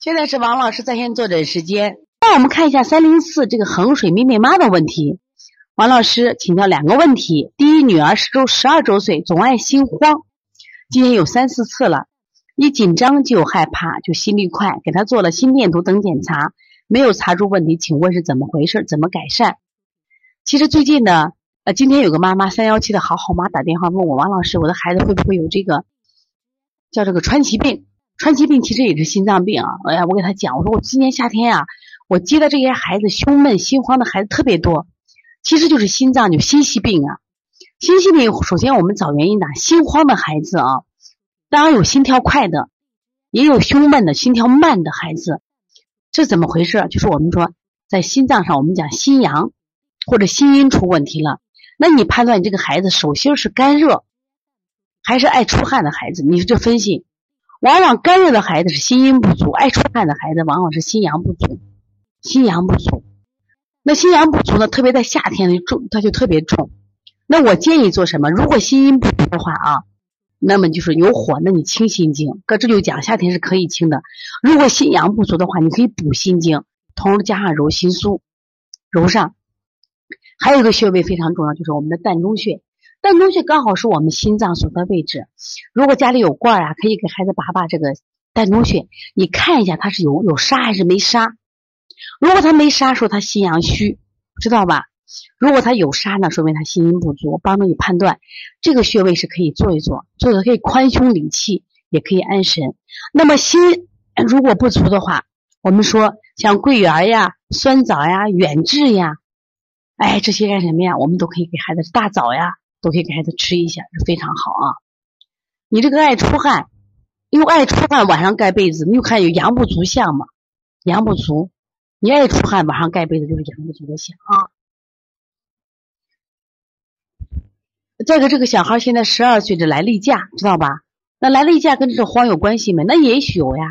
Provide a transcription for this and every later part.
现在是王老师在线坐诊时间。那我们看一下三零四这个衡水妹妹妈的问题。王老师请教两个问题：第一，女儿十周十二周岁，总爱心慌，今天有三四次了，一紧张就害怕，就心率快，给她做了心电图等检查，没有查出问题，请问是怎么回事？怎么改善？其实最近呢，呃，今天有个妈妈三幺七的好好妈打电话问我，王老师，我的孩子会不会有这个叫这个川崎病？川崎病其实也是心脏病啊！哎呀，我给他讲，我说我今年夏天啊，我接的这些孩子胸闷、心慌的孩子特别多，其实就是心脏就心系病啊。心系病首先我们找原因的，心慌的孩子啊，当然有心跳快的，也有胸闷的、心跳慢的孩子，这怎么回事？就是我们说在心脏上，我们讲心阳或者心阴出问题了。那你判断你这个孩子手心是干热还是爱出汗的孩子，你就分析。往往干热的孩子是心阴不足，爱出汗的孩子往往是心阳不足，心阳不足。那心阳不足呢？特别在夏天的重，它就特别重。那我建议做什么？如果心阴不足的话啊，那么就是有火，那你清心经。搁这就讲夏天是可以清的。如果心阳不足的话，你可以补心经，同时加上揉心苏，揉上。还有一个穴位非常重要，就是我们的膻中穴。膻中穴刚好是我们心脏所在位置。如果家里有罐儿啊，可以给孩子拔拔这个膻中穴，你看一下它是有有杀还是没杀。如果他没杀，说他心阳虚，知道吧？如果他有杀呢，说明他心阴不足。帮助你判断这个穴位是可以做一做，做的可以宽胸理气，也可以安神。那么心如果不足的话，我们说像桂圆呀、酸枣呀、远志呀，哎，这些干什么呀？我们都可以给孩子大枣呀。都可以给孩子吃一下，非常好啊。你这个爱出汗，又爱出汗，晚上盖被子，你就看有阳不足象嘛？阳不足，你爱出汗，晚上盖被子就是阳不足的象啊。再个，这个小孩现在十二岁，这来例假，知道吧？那来例假跟这个慌有关系没？那也许有呀，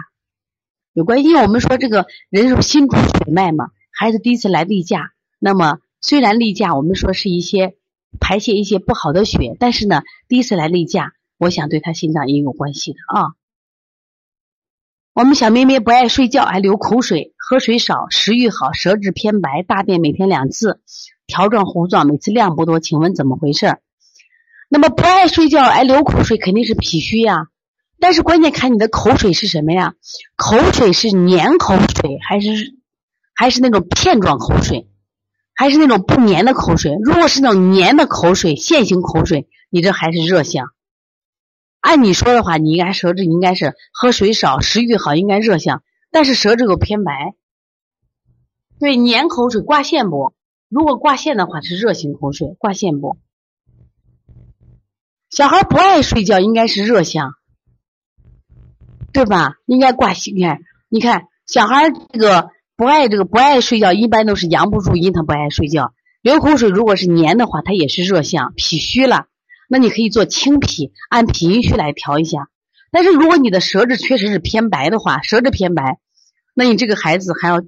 有关系。因为我们说这个人是心主血脉嘛，孩子第一次来例假，那么虽然例假，我们说是一些。排泄一些不好的血，但是呢，第一次来例假，我想对他心脏也有关系的啊。我们小咩咩不爱睡觉，还流口水，喝水少，食欲好，舌质偏白，大便每天两次，条状糊状，每次量不多，请问怎么回事？那么不爱睡觉，爱流口水，肯定是脾虚呀。但是关键看你的口水是什么呀？口水是粘口水，还是还是那种片状口水？还是那种不粘的口水，如果是那种粘的口水、线性口水，你这还是热象。按你说的话，你应该舌质应该是喝水少、食欲好，应该热象。但是舌质又偏白，对粘口水挂线不？如果挂线的话是热型口水，挂线不？小孩不爱睡觉，应该是热象，对吧？应该挂线。你看，你看小孩这个。不爱这个不爱睡觉，一般都是阳不入阴，他不爱睡觉。流口水如果是黏的话，他也是热象，脾虚了。那你可以做清脾，按脾阴虚来调一下。但是如果你的舌质确实是偏白的话，舌质偏白，那你这个孩子还要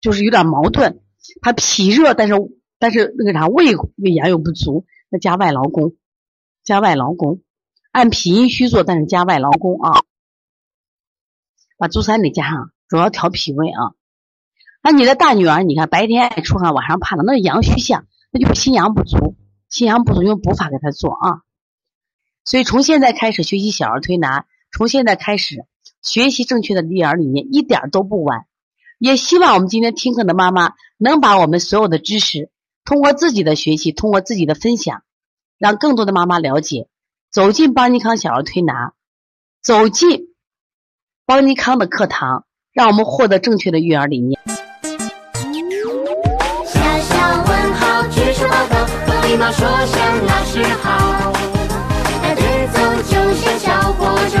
就是有点矛盾，他脾热，但是但是那个啥胃胃阳又不足，那加外劳宫，加外劳宫，按脾阴虚做，但是加外劳宫啊，把足三里加上，主要调脾胃啊。那你的大女儿，你看白天爱出汗，晚上怕冷，那是阳虚象，那就是心阳不足，心阳不足用补法给她做啊。所以从现在开始学习小儿推拿，从现在开始学习正确的育儿理念，一点都不晚。也希望我们今天听课的妈妈能把我们所有的知识，通过自己的学习，通过自己的分享，让更多的妈妈了解，走进邦尼康小儿推拿，走进邦尼康的课堂，让我们获得正确的育儿理念。礼貌说声老师好，带队走就像小火车